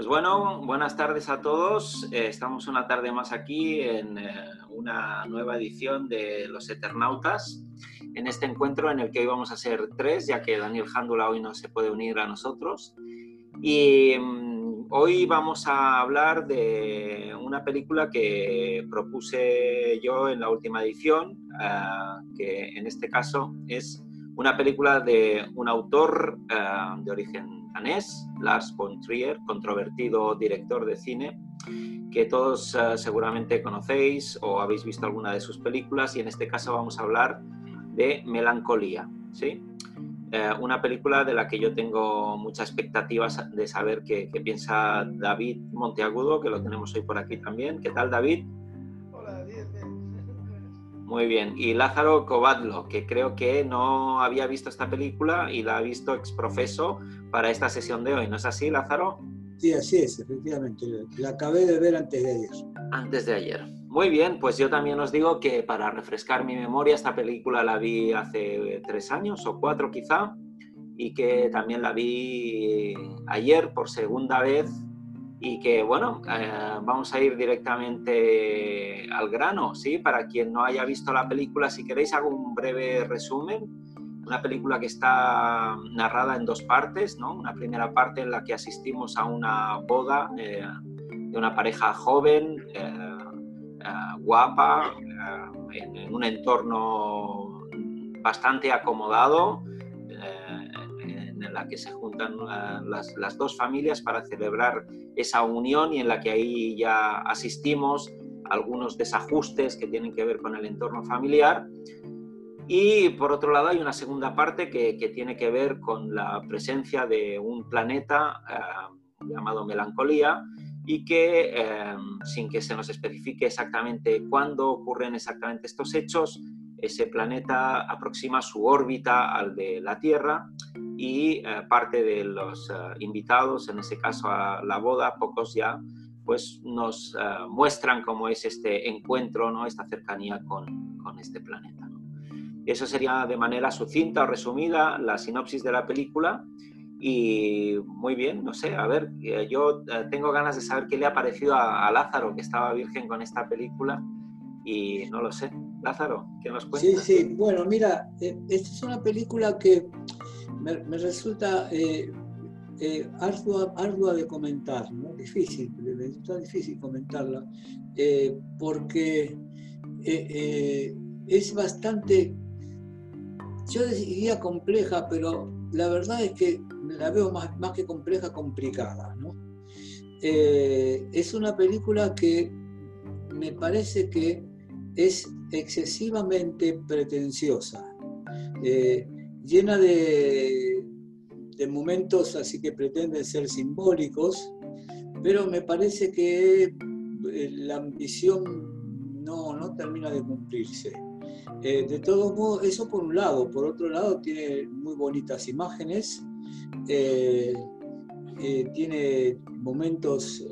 Pues bueno, buenas tardes a todos. Eh, estamos una tarde más aquí en eh, una nueva edición de Los Eternautas, en este encuentro en el que hoy vamos a ser tres, ya que Daniel Jándula hoy no se puede unir a nosotros. Y mm, hoy vamos a hablar de una película que propuse yo en la última edición, eh, que en este caso es una película de un autor de origen danés, Lars von Trier, controvertido director de cine, que todos eh, seguramente conocéis o habéis visto alguna de sus películas y en este caso vamos a hablar de Melancolía, ¿sí? Eh, una película de la que yo tengo muchas expectativas de saber qué, qué piensa David Monteagudo, que lo tenemos hoy por aquí también. ¿Qué tal, David? Muy bien. Y Lázaro Covadlo, que creo que no había visto esta película y la ha visto exprofeso para esta sesión de hoy. ¿No es así, Lázaro? Sí, así es, efectivamente. La acabé de ver antes de ayer. Antes de ayer. Muy bien, pues yo también os digo que para refrescar mi memoria, esta película la vi hace tres años o cuatro quizá, y que también la vi ayer por segunda vez y que bueno, eh, vamos a ir directamente al grano, ¿sí? Para quien no haya visto la película, si queréis hago un breve resumen. Una película que está narrada en dos partes, ¿no? Una primera parte en la que asistimos a una boda eh, de una pareja joven, eh, guapa, en, en, un entorno bastante acomodado, en la que se juntan las, las, dos familias para celebrar esa unión y en la que ahí ya asistimos a algunos desajustes que tienen que ver con el entorno familiar. Y por otro lado hay una segunda parte que, que tiene que ver con la presencia de un planeta eh, llamado melancolía y que eh, sin que se nos especifique exactamente cuándo ocurren exactamente estos hechos, ese planeta aproxima su órbita al de la Tierra y eh, parte de los eh, invitados, en ese caso a la boda, pocos ya, pues nos eh, muestran cómo es este encuentro, ¿no? esta cercanía con, con este planeta. ¿no? Eso sería de manera sucinta o resumida la sinopsis de la película. Y muy bien, no sé, a ver, yo tengo ganas de saber qué le ha parecido a, a Lázaro, que estaba virgen con esta película, y no lo sé. Lázaro, ¿qué nos cuentas? Sí, sí, bueno, mira, esta es una película que me, resulta eh, eh, ardua, de comentar, ¿no? difícil, me resulta difícil comentarla, eh, porque es bastante, yo diría compleja, pero la verdad es que la veo más, más que compleja, complicada. ¿no? es una película que me parece que es excesivamente pretenciosa llena de, momentos así que pretenden ser simbólicos, pero me parece que eh, la ambición no, no termina de cumplirse. Eh, de todos modos, eso por un lado. Por otro lado, tiene muy bonitas imágenes, eh, tiene momentos,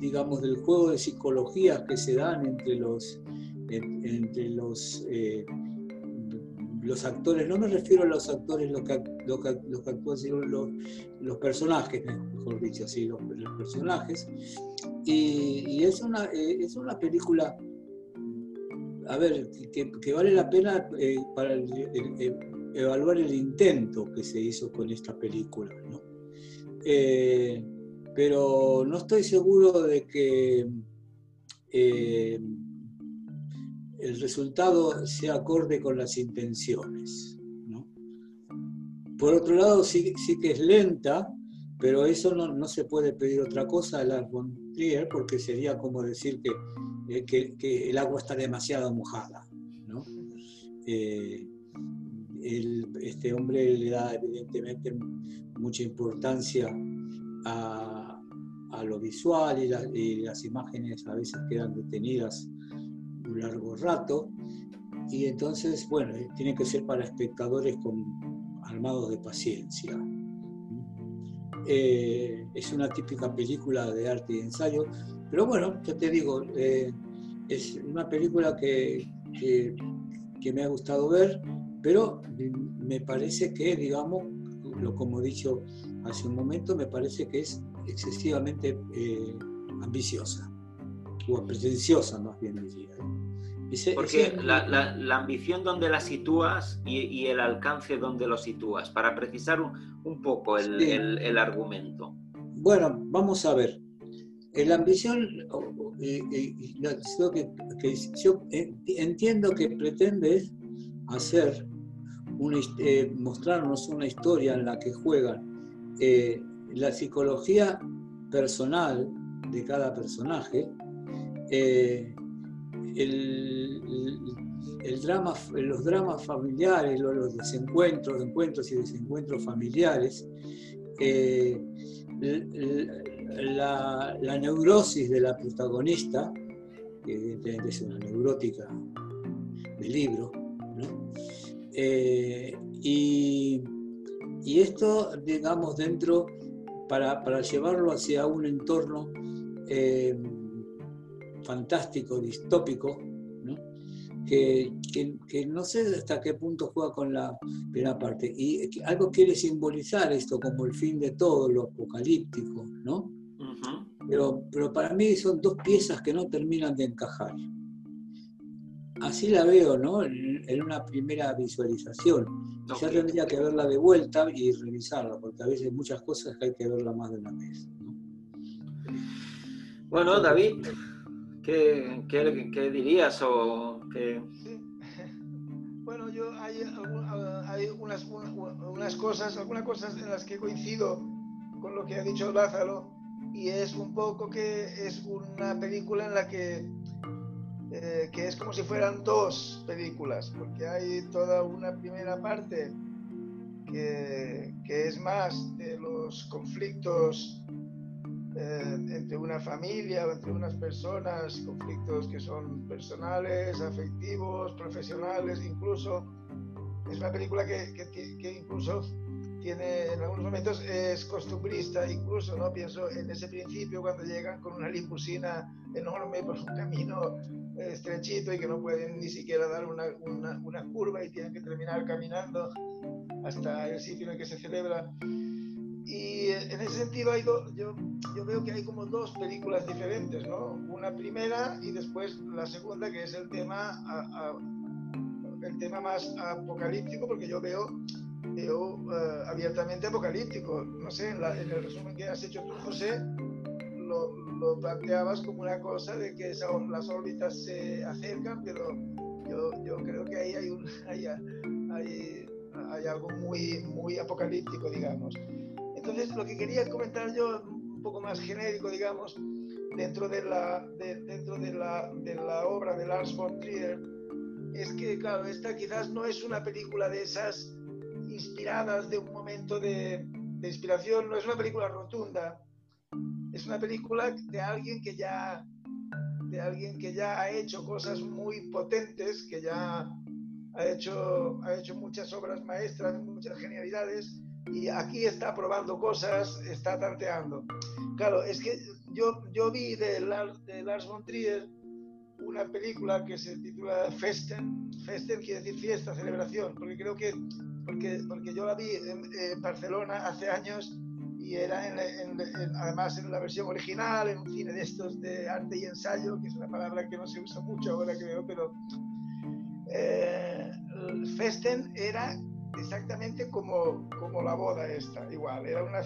digamos, del juego de psicologías que se dan entre los, entre los los actores, no me refiero a los actores, los que, los que, actúan, sino los, los, personajes, mejor dicho, así, los, personajes. Y, es, una, eh, es una película, a ver, que, vale la pena eh, para evaluar el intento que se hizo con esta película, ¿no? Eh, pero no estoy seguro de que el resultado sea acorde con las intenciones. Por otro lado, sí, sí, que es lenta, pero eso no, se puede pedir otra cosa a la Trier porque sería como decir eh, que, que, el agua está demasiado mojada. Eh, este hombre le da evidentemente mucha importancia a, a lo visual y, y, las imágenes a veces quedan detenidas largo rato. Y entonces, bueno, eh, tiene que ser para espectadores con, armados de paciencia. Eh, es una típica película de arte y ensayo, pero bueno, yo te digo, eh, es una película que, que, me ha gustado ver, pero me parece que, digamos, lo como he dicho hace un momento, me parece que es excesivamente eh, ambiciosa, o pretenciosa más bien diría. Porque la, ambición donde la sitúas y, el alcance donde lo sitúas, para precisar un, poco el, argumento. Bueno, vamos a ver. La ambición, eh, eh, que, yo entiendo que pretende hacer, eh, mostrarnos una historia en la que juegan la psicología personal de cada personaje, el, drama, los dramas familiares, los desencuentros, encuentros y desencuentros familiares, eh, la, neurosis de la protagonista, que evidentemente es una neurótica del libro, eh, y, esto, digamos, dentro, para, llevarlo hacia un entorno eh, fantástico, distópico, Que, no sé hasta qué punto juega con la primera parte. Y algo quiere simbolizar esto como el fin de todo, lo apocalíptico, ¿no? pero, pero para mí son dos piezas que no terminan de encajar. Así la veo, ¿no? En una primera visualización. Ya tendría que verla de vuelta y revisarla, porque a veces muchas cosas que hay que verla más de una vez. Bueno, David, ¿Qué, qué, dirías o Bueno, yo hay, hay unas, unas, cosas, algunas cosas en las que coincido con lo que ha dicho Lázaro y es un poco que es una película en la que eh, que es como si fueran dos películas, porque hay toda una primera parte que, que es más de los conflictos eh, entre una familia o entre unas personas, conflictos que son personales, afectivos, profesionales, incluso. Es una película que, que, incluso tiene en algunos momentos es costumbrista, incluso, ¿no? Pienso en ese principio cuando llegan con una limusina enorme por un camino estrechito y que no pueden ni siquiera dar una, una, una curva y tienen que terminar caminando hasta el sitio en el que se celebra y en ese sentido hay yo, yo veo que hay como dos películas diferentes, ¿no? Una primera y después la segunda, que es el tema, el tema más apocalíptico, porque yo veo, veo eh, abiertamente apocalíptico. No sé, en, en, el resumen que has hecho tú, José, lo, lo planteabas como una cosa de que las órbitas se acercan, pero yo, yo creo que ahí hay, un, hay, hay, hay algo muy, muy apocalíptico, digamos. Entonces, lo que quería comentar yo, un poco más genérico, digamos, dentro de la, dentro de la, de la obra de Lars von Trier, es que, claro, esta quizás no es una película de esas inspiradas de un momento de, de inspiración, no es una película rotunda, es una película de alguien que ya de alguien que ya ha hecho cosas muy potentes, que ya ha hecho, ha hecho muchas obras maestras, muchas genialidades, y aquí está probando cosas, está tanteando. Claro, es que yo, yo vi de, de Lars von Trier una película que se titula Festen. Festen quiere decir fiesta, celebración, porque creo que, porque, porque yo la vi en, Barcelona hace años y era en, además en la versión original, en un cine de estos de arte y ensayo, que es una palabra que no se usa mucho ahora veo, pero eh, Festen era exactamente como, como la boda esta, igual, era una,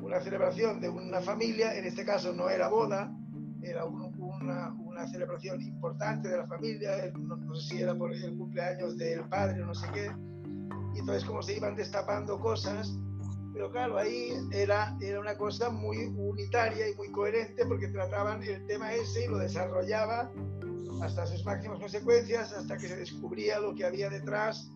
una celebración de una familia, en este caso no era boda, era una, una, celebración importante de la familia, no, sé si era por el cumpleaños del padre o no sé qué, y entonces como se iban destapando cosas, pero claro, ahí era, era una cosa muy unitaria y muy coherente porque trataban el tema ese y lo desarrollaba hasta sus máximas consecuencias, hasta que se descubría lo que había detrás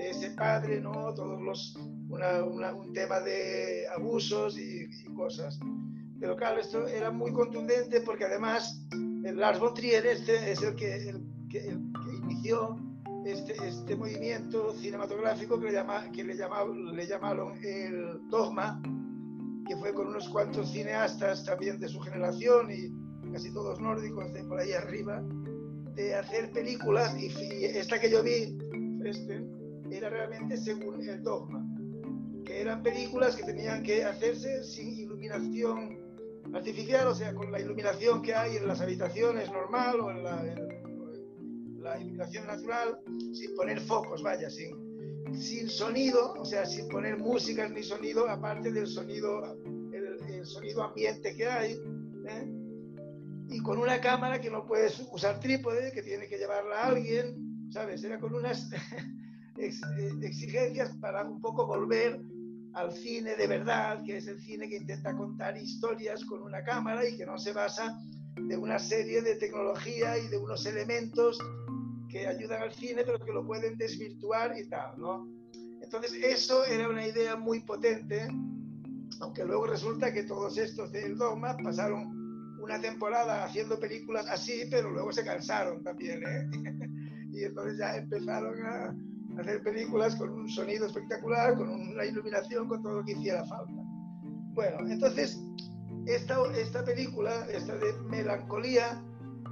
de ese padre, ¿no? Todos los, un tema de abusos y, cosas. Pero claro, esto era muy contundente porque además el Lars von Trier este es el que, el, que, inició este, este movimiento cinematográfico que, le, llama, que le, le llamaron el dogma, que fue con unos cuantos cineastas también de su generación y casi todos nórdicos de por ahí arriba, de hacer películas y, esta que yo vi, este, era realmente según el dogma, que eran películas que tenían que hacerse sin iluminación artificial, o sea, con la iluminación que hay en las habitaciones normal o en la, la iluminación natural, sin poner focos, vaya, sin, sin sonido, o sea, sin poner músicas ni sonido, aparte del sonido, el, sonido ambiente que hay, ¿eh? y con una cámara que no puedes usar trípode, que tiene que llevarla a alguien, ¿sabes? Era con unas exigencias para un poco volver al cine de verdad, que es el cine que intenta contar historias con una cámara y que no se basa de una serie de tecnología y de unos elementos que ayudan al cine, pero que lo pueden desvirtuar y tal, ¿no? Entonces, eso era una idea muy potente, aunque luego resulta que todos estos del Dogma pasaron una temporada haciendo películas así, pero luego se cansaron también, ¿eh? y entonces ya empezaron a, hacer películas con un sonido espectacular, con una iluminación, con todo lo que hiciera falta. Bueno, entonces, esta, esta película, esta de melancolía,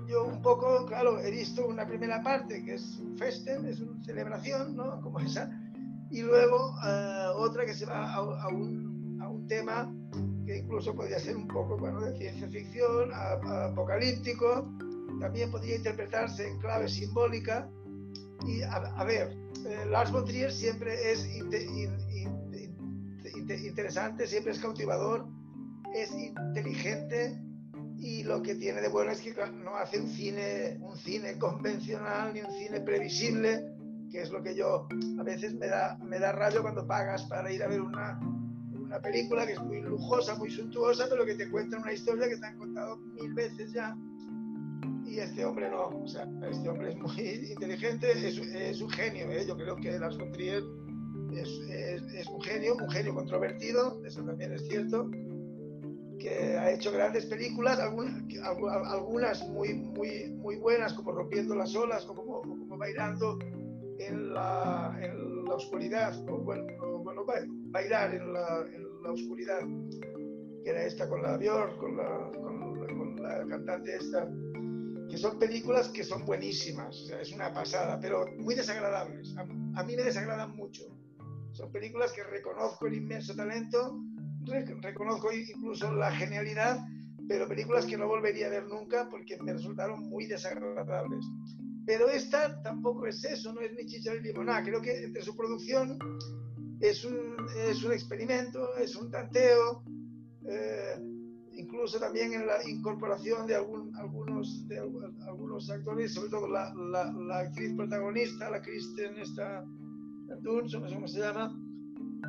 yo un poco, claro, he visto una primera parte que es un festen, es una celebración, ¿no? Como esa, y luego eh, otra que se va a, un, a, un, tema que incluso podría ser un poco bueno, de ciencia ficción, apocalíptico, también podría interpretarse en clave simbólica. Y a, ver, eh, Lars von Trier siempre es interesante, siempre es cautivador, es inteligente y lo que tiene de bueno es que no hace un cine, un cine convencional ni un cine previsible, que es lo que yo a veces me da, me da rayo cuando pagas para ir a ver una, una película que es muy lujosa, muy suntuosa, pero que te cuenta una historia que te han contado mil veces ya. Y este hombre no, o sea, este hombre es muy inteligente, es, es un genio, ¿eh? yo creo que Lars von Trier es, es, es un genio, un genio controvertido, eso también es cierto, que ha hecho grandes películas, algunas, algunas muy, muy, muy buenas, como Rompiendo las olas, o como, como Bailando en la, en la oscuridad, o bueno, bueno, Bailar en la, en la oscuridad, que era esta con la Björk, con la, con, la cantante esta, que son películas que son buenísimas, es una pasada, pero muy desagradables. A, mí me desagradan mucho. Son películas que reconozco el inmenso talento, reconozco incluso la genialidad, pero películas que no volvería a ver nunca porque me resultaron muy desagradables. Pero esta tampoco es eso, no es ni chicha ni limonada. Creo que entre su producción es un, es un experimento, es un tanteo, eh, incluso también en la incorporación de algún, algunos, de algunos actores, sobre todo la, la, la actriz protagonista, la Kristen, esta Dunst, no sé cómo se llama,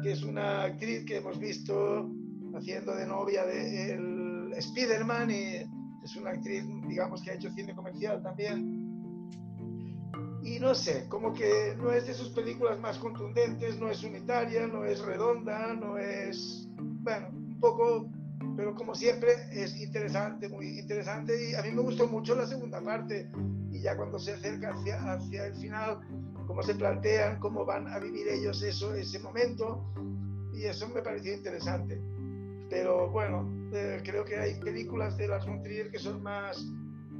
que es una actriz que hemos visto haciendo de novia de Spider-Man y es una actriz, digamos, que ha hecho cine comercial también. Y no sé, como que no es de sus películas más contundentes, no es unitaria, no es redonda, no es, bueno, un poco, pero como siempre es interesante, muy interesante y a mí me gustó mucho la segunda parte y ya cuando se acerca hacia, hacia el final cómo se plantean, cómo van a vivir ellos eso, ese momento, y eso me pareció interesante. Pero bueno, eh, creo que hay películas de Lars von Trier que son más,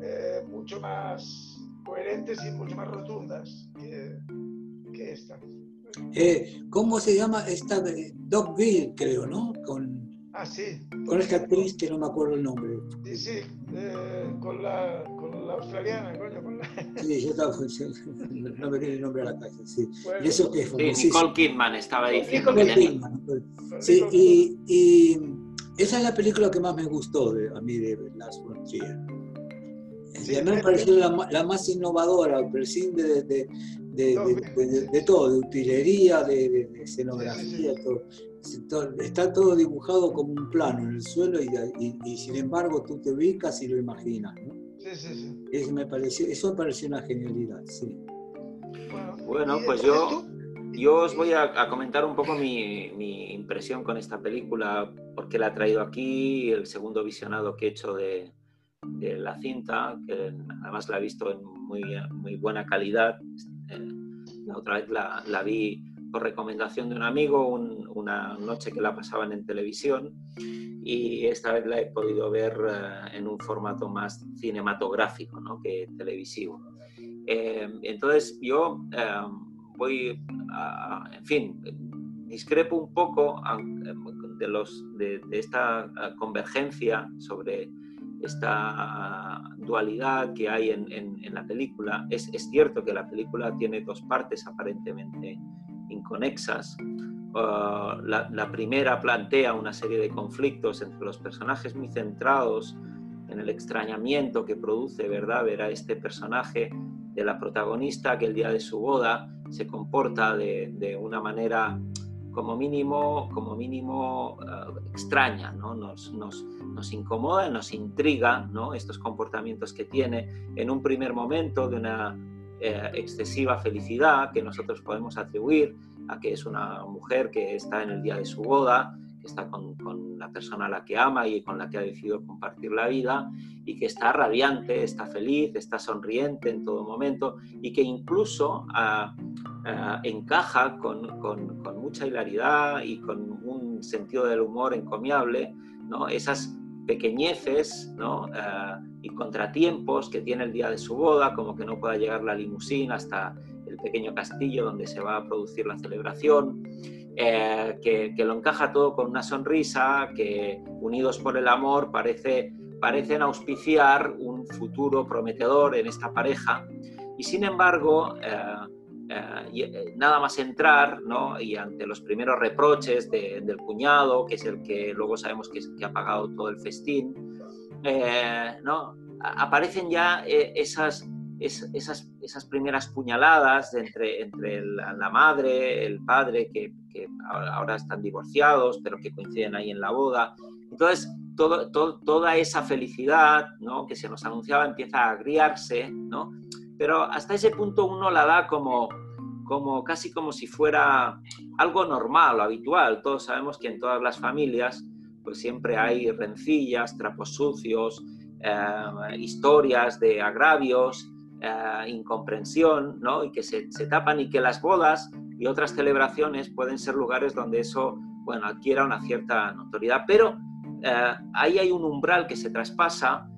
eh, mucho más coherentes y mucho más rotundas que, que esta. Eh, ¿Cómo se llama esta? Dogville, creo, ¿no? Con, ah, sí. Con esta actriz que no me acuerdo el nombre. Sí, sí, con, la, con la australiana, coño, con la... Sí, yo estaba, no me viene el nombre a la casa, sí. y eso que es sí, Nicole Kidman estaba diciendo. Nicole Kidman. Sí, y, y, esa es la película que más me gustó de, a mí de Lars von Trier. Sí, a mí me pareció la, la, más innovadora, el cine de, de, de, de, todo, de utilería, de, escenografía, todo. Está todo dibujado como un plano en el suelo y, y, y, sin embargo tú te ubicas y lo imaginas. ¿no? Sí, sí, sí. Eso me pareció, eso me pareció una genialidad, sí. Bueno, pues yo, yo os voy a, comentar un poco mi, mi, impresión con esta película, porque la he traído aquí, el segundo visionado que he hecho de, de la cinta, que además la he visto en muy, muy buena calidad. Eh, la otra vez la, la vi por recomendación de un amigo, una noche que la pasaban en televisión y esta vez la he podido ver eh, en un formato más cinematográfico ¿no? que televisivo. Eh, entonces yo eh, voy, a, en fin, discrepo un poco de, los, de, esta convergencia sobre esta que hay en, en, la película. Es, es, cierto que la película tiene dos partes aparentemente inconexas. Uh, la, la, primera plantea una serie de conflictos entre los personajes muy centrados en el extrañamiento que produce, ¿verdad?, ver a este personaje de la protagonista que el día de su boda se comporta de, de una manera como mínimo, como mínimo uh, extraña, ¿no? Nos, nos, nos, incomoda, nos intriga ¿no? estos comportamientos que tiene en un primer momento de una eh, excesiva felicidad que nosotros podemos atribuir a que es una mujer que está en el día de su boda, que está con, con, la persona a la que ama y con la que ha decidido compartir la vida y que está radiante, está feliz, está sonriente en todo momento y que incluso uh, uh, encaja con, con, con, mucha hilaridad y con un sentido del humor encomiable, ¿no? esas pequeñeces ¿no? Uh, y contratiempos que tiene el día de su boda, como que no pueda llegar la limusina hasta el pequeño castillo donde se va a producir la celebración, eh, que, que, lo encaja todo con una sonrisa, que unidos por el amor parece, parecen auspiciar un futuro prometedor en esta pareja. Y sin embargo, eh, eh, nada más entrar, ¿no? y ante los primeros reproches de, del cuñado, que es el que luego sabemos que, que ha pagado todo el festín, eh, ¿no? aparecen ya eh, esas, esas, esas, primeras puñaladas entre, entre la, la, madre, el padre, que, que, ahora están divorciados, pero que coinciden ahí en la boda. Entonces, todo, todo, toda esa felicidad ¿no? que se nos anunciaba empieza a agriarse, ¿no? pero hasta ese punto uno la da como, como casi como si fuera algo normal o habitual. Todos sabemos que en todas las familias pues siempre hay rencillas, trapos sucios, eh, historias de agravios, eh, incomprensión, ¿no? Y que se, se, tapan y que las bodas y otras celebraciones pueden ser lugares donde eso, bueno, adquiera una cierta notoriedad. Pero eh, ahí hay un umbral que se traspasa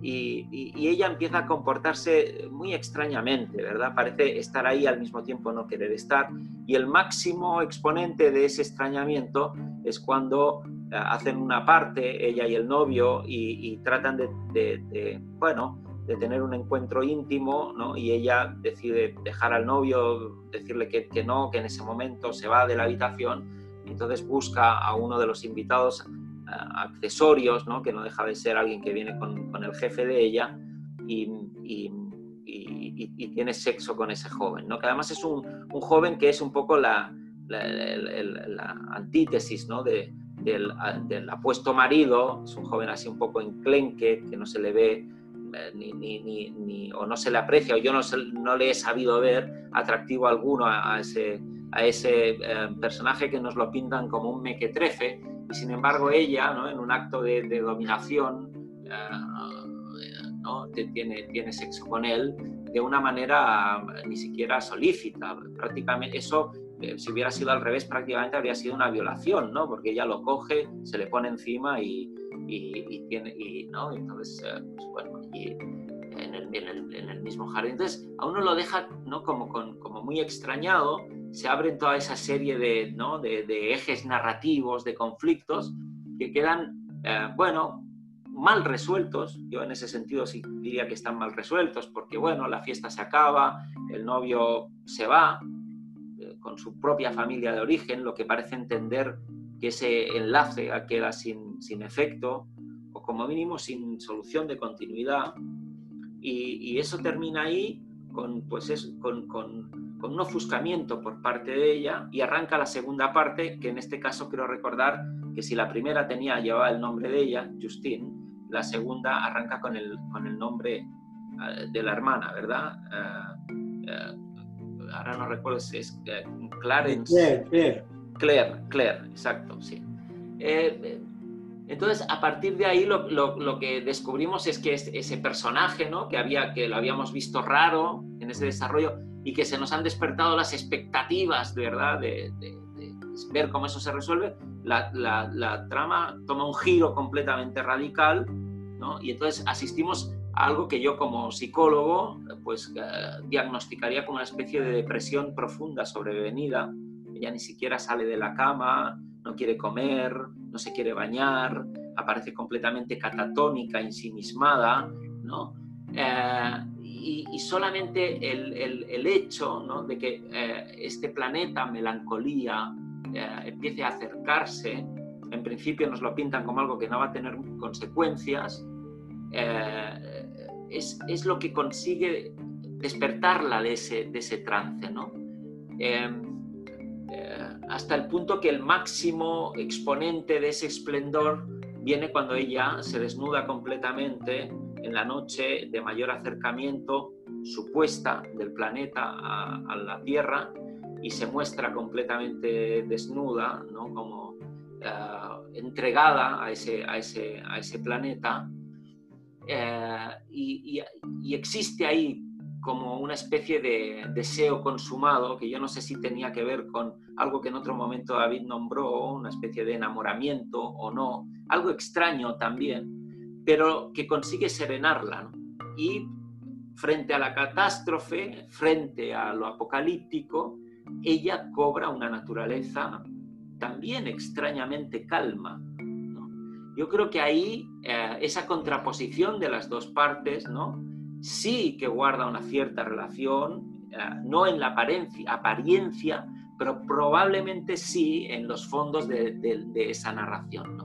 y, y, ella empieza a comportarse muy extrañamente, ¿verdad? Parece estar ahí al mismo tiempo no querer estar. Y el máximo exponente de ese extrañamiento es cuando hacen una parte, ella y el novio, y, tratan de, de, bueno, de tener un encuentro íntimo, ¿no? Y ella decide dejar al novio, decirle que, que, no, que en ese momento se va de la habitación, y entonces busca a uno de los invitados uh, accesorios, ¿no? Que no deja de ser alguien que viene con, con el jefe de ella, y, y, y, tiene sexo con ese joven, ¿no? Que además es un, un joven que es un poco la, la, la, la antítesis, ¿no? De, del, del, apuesto marido, es un joven así un poco enclenque, que no se le ve eh, ni, ni, ni, ni, o no se le aprecia, o yo no, se, no le he sabido ver atractivo alguno a, a ese, a ese eh, personaje que nos lo pintan como un mequetrefe, y sin embargo ella, ¿no? en un acto de, de dominación, eh, ¿no? tiene, tiene sexo con él de una manera ni siquiera solícita. Prácticamente eso eh, si hubiera sido al revés, prácticamente habría sido una violación, ¿no? Porque ella lo coge, se le pone encima y, y, y tiene, y, ¿no? Entonces, eh, pues, bueno, y en el, en, el, mismo jardín. Entonces, a uno lo deja, ¿no? Como, con, como muy extrañado, se abren toda esa serie de, ¿no? de ejes narrativos, de conflictos, que quedan, eh, bueno, mal resueltos. Yo en ese sentido sí diría que están mal resueltos, porque, bueno, la fiesta se acaba, el novio se va, con su propia familia de origen, lo que parece entender que ese enlace queda sin, sin efecto o como mínimo sin solución de continuidad. Y, y eso termina ahí con, pues es, con, con, con, un ofuscamiento por parte de ella y arranca la segunda parte, que en este caso quiero recordar que si la primera tenía, llevaba el nombre de ella, Justine, la segunda arranca con el, con el nombre uh, de la hermana, ¿verdad? Uh, uh, ahora no recuerdo si es Clarence. Claire, Claire. Claire, Claire, exacto, sí. Eh, eh, entonces, a partir de ahí lo, lo, lo, que descubrimos es que ese personaje, ¿no? que, había, que lo habíamos visto raro en ese desarrollo y que se nos han despertado las expectativas, de verdad, de, de, de ver cómo eso se resuelve, la, la, la, trama toma un giro completamente radical ¿no? y entonces asistimos algo que yo como psicólogo pues eh, diagnosticaría como una especie de depresión profunda sobrevenida ella ni siquiera sale de la cama, no quiere comer, no se quiere bañar, aparece completamente catatónica, ensimismada, ¿no? Eh, y, solamente el, hecho de que eh, este planeta melancolía eh, empiece a acercarse, en principio nos lo pintan como algo que no va a tener consecuencias, es, es, lo que consigue despertarla de ese, de ese trance. ¿no? Hasta el punto que el máximo exponente de ese esplendor viene cuando ella se desnuda completamente en la noche de mayor acercamiento supuesta del planeta a, la Tierra y se muestra completamente desnuda, ¿no? como eh, entregada a ese, a ese, a ese planeta. Eh, y, y, existe ahí como una especie de deseo consumado, que yo no sé si tenía que ver con algo que en otro momento David nombró, una especie de enamoramiento o no, algo extraño también, pero que consigue serenarla. Y frente a la catástrofe, frente a lo apocalíptico, ella cobra una naturaleza también extrañamente calma. Yo creo que ahí eh, esa contraposición de las dos partes, ¿no? Sí que guarda una cierta relación, eh, no en la apariencia, pero probablemente sí en los fondos de, esa narración,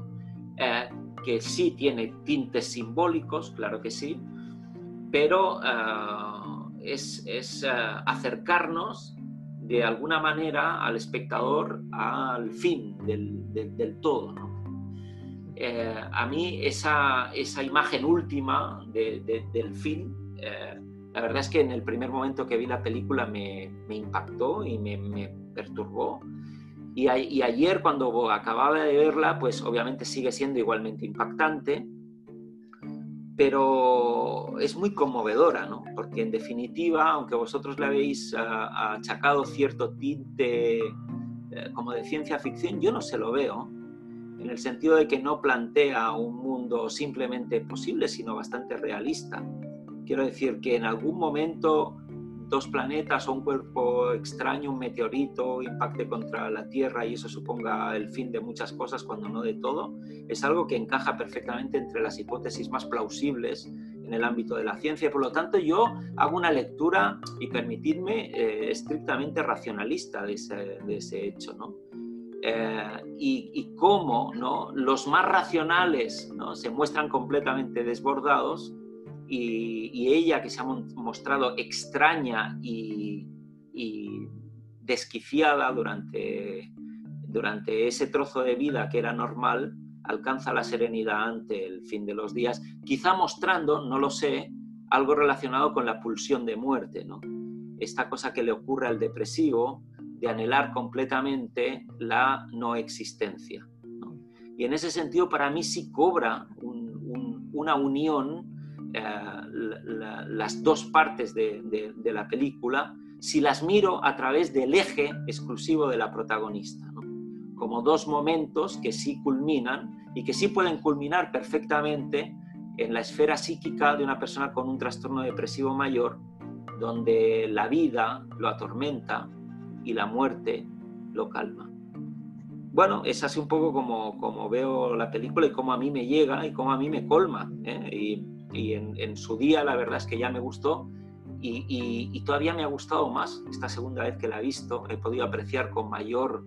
eh, que sí tiene tintes simbólicos, claro que sí, pero eh, es, acercarnos de alguna manera al espectador al fin del, todo. a mí esa, esa, imagen última del fin eh, la verdad es que en el primer momento que vi la película me, impactó y me, perturbó. Y, ayer cuando acababa de verla, pues obviamente sigue siendo igualmente impactante, pero es muy conmovedora, ¿no? Porque en definitiva, aunque vosotros le habéis achacado cierto tinte eh, como de ciencia ficción, yo no se lo veo, en el sentido de que no plantea un mundo simplemente posible, sino bastante realista. Quiero decir que en algún momento dos planetas o un cuerpo extraño, un meteorito, impacte contra la Tierra y eso suponga el fin de muchas cosas, cuando no de todo, es algo que encaja perfectamente entre las hipótesis más plausibles en el ámbito de la ciencia. Por lo tanto, yo hago una lectura, y permitidme, eh, estrictamente racionalista de ese, hecho. ¿no? Eh, y, y, cómo ¿no? los más racionales ¿no? se muestran completamente desbordados y, ella que se ha mostrado extraña y, desquiciada durante, durante ese trozo de vida que era normal, alcanza la serenidad ante el fin de los días, quizá mostrando, no lo sé, algo relacionado con la pulsión de muerte, ¿no? Esta cosa que le ocurre al depresivo de anhelar completamente la no existencia. Y en ese sentido, para mí sí cobra una unión eh, las dos partes de, la película si las miro a través del eje exclusivo de la protagonista, como dos momentos que sí culminan y que sí pueden culminar perfectamente en la esfera psíquica de una persona con un trastorno depresivo mayor, donde la vida lo atormenta y la muerte lo calma. Bueno, es así un poco como, como veo la película y cómo a mí me llega y cómo a mí me colma. ¿eh? Y en, su día la verdad es que ya me gustó y, todavía me ha gustado más esta segunda vez que la he visto. He podido apreciar con mayor,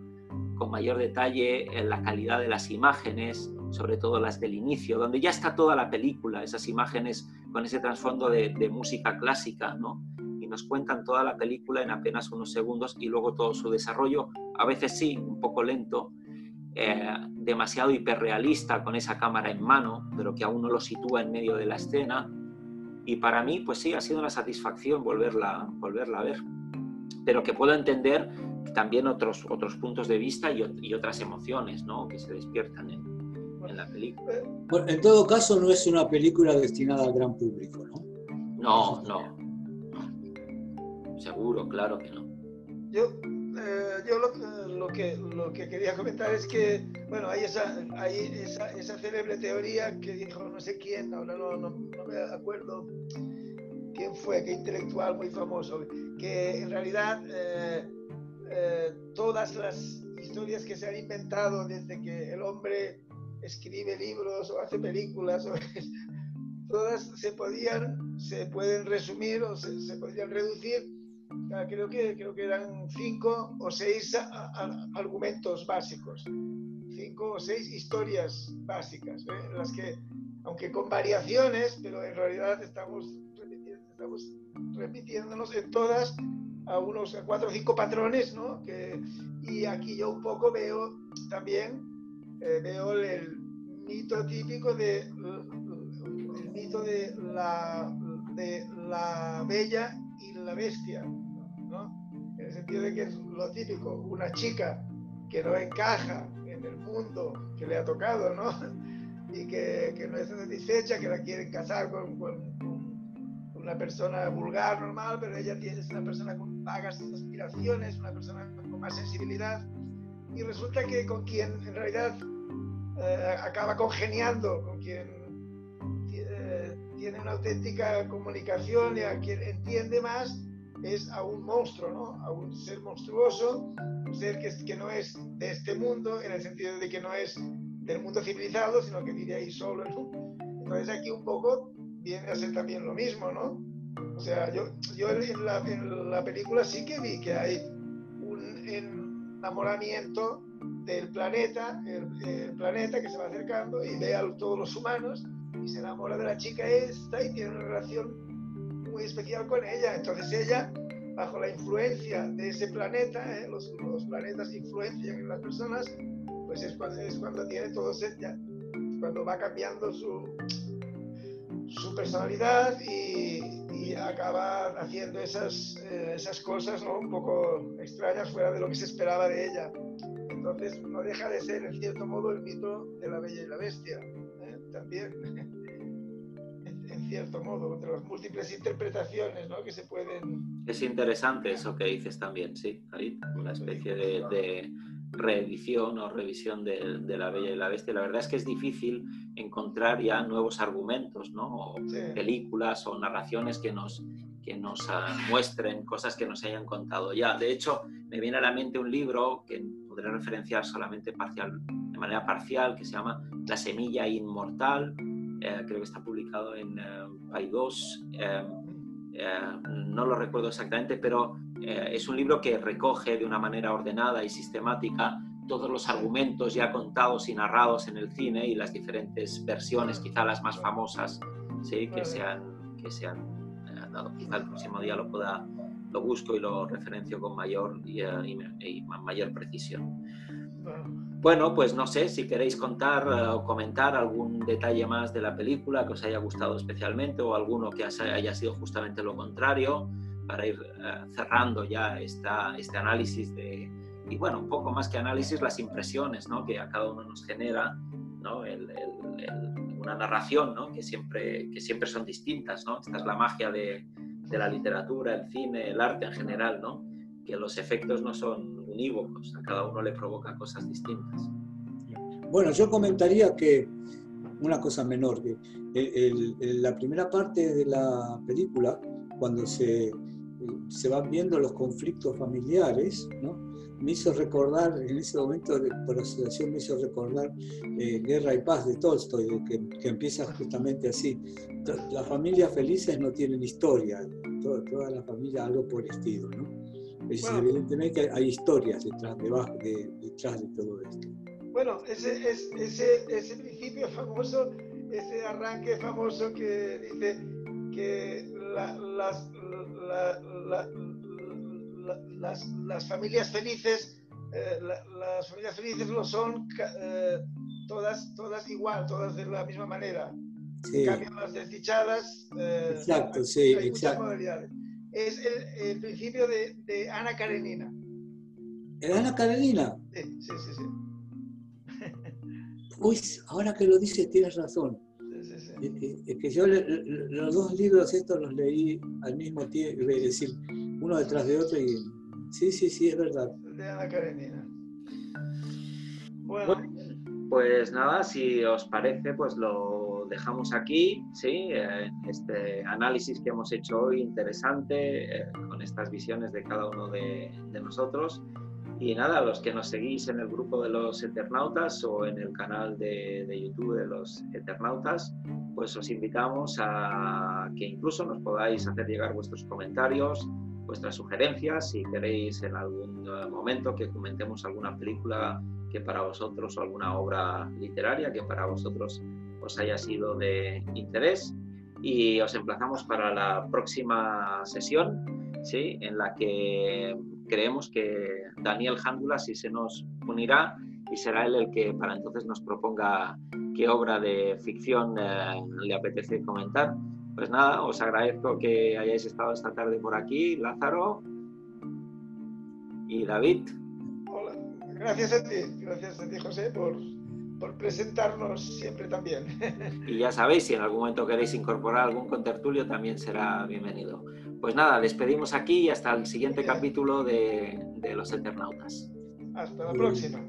con mayor detalle eh, la calidad de las imágenes, sobre todo las del inicio, donde ya está toda la película, esas imágenes con ese trasfondo de, música clásica, ¿no? Y nos cuentan toda la película en apenas unos segundos y luego todo su desarrollo, a veces sí, un poco lento, eh, demasiado hiperrealista con esa cámara en mano, pero que aún no lo sitúa en medio de la escena. Y para mí, pues sí, ha sido una satisfacción volverla, volverla a ver. Pero que puedo entender también otros, otros puntos de vista y, otras emociones ¿no? que se despiertan en, en la película. en todo caso, no es una película destinada al gran público, ¿no? No, no. Seguro, claro que no. Yo eh, yo lo, que, lo que quería comentar es que, bueno, hay esa, hay esa, esa célebre teoría que dijo no sé quién, ahora no, no, me acuerdo quién fue, qué intelectual muy famoso, que en realidad eh, eh, todas las historias que se han inventado desde que el hombre escribe libros o hace películas, todas se podían, se pueden resumir o se, podrían reducir. Creo que, creo que eran cinco o seis argumentos básicos, cinco o seis historias básicas, ¿eh? las que, aunque con variaciones, pero en realidad estamos, estamos repitiéndonos en todas a unos a cuatro o cinco patrones, ¿no? Que, y aquí yo un poco veo también, eh, veo el, mito típico de el mito de la, de la bella y la bestia. En el sentido de que es lo típico, una chica que no encaja en el mundo que le ha tocado, ¿no? Y que, que no está satisfecha, que la quieren casar con, con, una persona vulgar, normal, pero ella tiene, es una persona con vagas aspiraciones, una persona con más sensibilidad, y resulta que con quien en realidad eh, acaba congeniando con quien eh, tiene una auténtica comunicación y a quien entiende más es a un monstruo, ¿no? a un ser monstruoso, un ser que, que no es de este mundo, en el sentido de que no es del mundo civilizado, sino que vive ahí solo. Entonces aquí un poco viene a ser también lo mismo, ¿no? O sea, yo, yo en, la, en la película sí que vi que hay un enamoramiento del planeta, el, planeta que se va acercando y ve a todos los humanos y se enamora de la chica esta y tiene una relación muy especial con ella. Entonces ella, bajo la influencia de ese planeta, ¿eh? los, los, planetas influencian en las personas, pues es cuando, es cuando tiene todo ya, cuando va cambiando su, su personalidad y, y acaba haciendo esas, eh, esas cosas ¿no? un poco extrañas fuera de lo que se esperaba de ella. Entonces no deja de ser, en cierto modo, el mito de la bella y la bestia, ¿eh? también, en, cierto modo, entre las múltiples interpretaciones ¿no? que se pueden... Es interesante eso que dices también, sí, una especie de, reedición o revisión de, de, La Bella y la Bestia. La verdad es que es difícil encontrar ya nuevos argumentos, ¿no? O películas o narraciones que nos, que nos ah, muestren cosas que nos hayan contado ya. De hecho, me viene a la mente un libro que podré referenciar solamente parcial, de manera parcial, que se llama La semilla inmortal. Eh, creo que está publicado en eh, 2. Eh, no lo recuerdo exactamente, pero es un libro que recoge de una manera ordenada y sistemática todos los argumentos ya contados y narrados en el cine y las diferentes versiones, quizá las más famosas, ¿sí? que, se han, que se han Quizá el próximo día lo pueda lo busco y lo referencio con mayor y, eh, mayor precisión. Bueno, pues no sé si queréis contar eh, o comentar algún detalle más de la película que os haya gustado especialmente o alguno que haya sido justamente lo contrario para ir eh, cerrando ya esta, este análisis de, y bueno, un poco más que análisis, las impresiones ¿no? que a cada uno nos genera ¿no? el, una narración, ¿no? que, siempre, que siempre son distintas. ¿no? Esta es la magia de, de, la literatura, el cine, el arte en general, ¿no? que los efectos no son unívocos, a cada uno le provoca cosas distintas. Bueno, yo comentaría que una cosa menor, que la primera parte de la película, cuando se, se van viendo los conflictos familiares, ¿no? me hizo recordar, en ese momento por asociación me hizo recordar eh, Guerra y Paz de Tolstoy, que, que, empieza justamente así. Las familias felices no tienen historia, toda, toda la familia algo por estilo, ¿no? Evidentemente hay historias detrás, debajo, de, detrás de todo esto. Bueno, ese, ese, ese principio famoso, ese arranque famoso que dice que las, la, las, las familias felices, eh, las familias felices lo son eh, todas, todas igual, todas de la misma manera. Sí. Cambian las desdichadas. Eh, exacto, sí, exacto. Es el, el principio de, de, Ana Karenina. ¿El Ana Karenina? Sí, sí, sí. sí. Uy, ahora que lo dices tienes razón. Es que yo los dos libros estos los leí al mismo tiempo, es decir, uno detrás de otro y sí, sí, sí, es verdad. De Ana Karenina. Bueno. Pues nada, si os parece, pues lo dejamos aquí, ¿sí? Eh, este análisis que hemos hecho hoy, interesante, eh, con estas visiones de cada uno de, nosotros. Y nada, los que nos seguís en el grupo de los Eternautas o en el canal de, de, YouTube de los Eternautas, pues os invitamos a que incluso nos podáis hacer llegar vuestros comentarios, vuestras sugerencias, si queréis en algún momento que comentemos alguna película que para vosotros o alguna obra literaria que para vosotros os haya sido de interés. Y os emplazamos para la próxima sesión, ¿sí? en la que creemos que Daniel Jándula sí se nos unirá y será él el que para entonces nos proponga qué obra de ficción eh, le apetece comentar. Pues nada, os agradezco que hayáis estado esta tarde por aquí, Lázaro y David. Hola, gracias a ti, gracias a ti José por, por presentarnos siempre también. Y ya sabéis, si en algún momento queréis incorporar algún contertulio, también será bienvenido. Pues nada, despedimos aquí y hasta el siguiente capítulo de, de Los Eternautas. Hasta la próxima.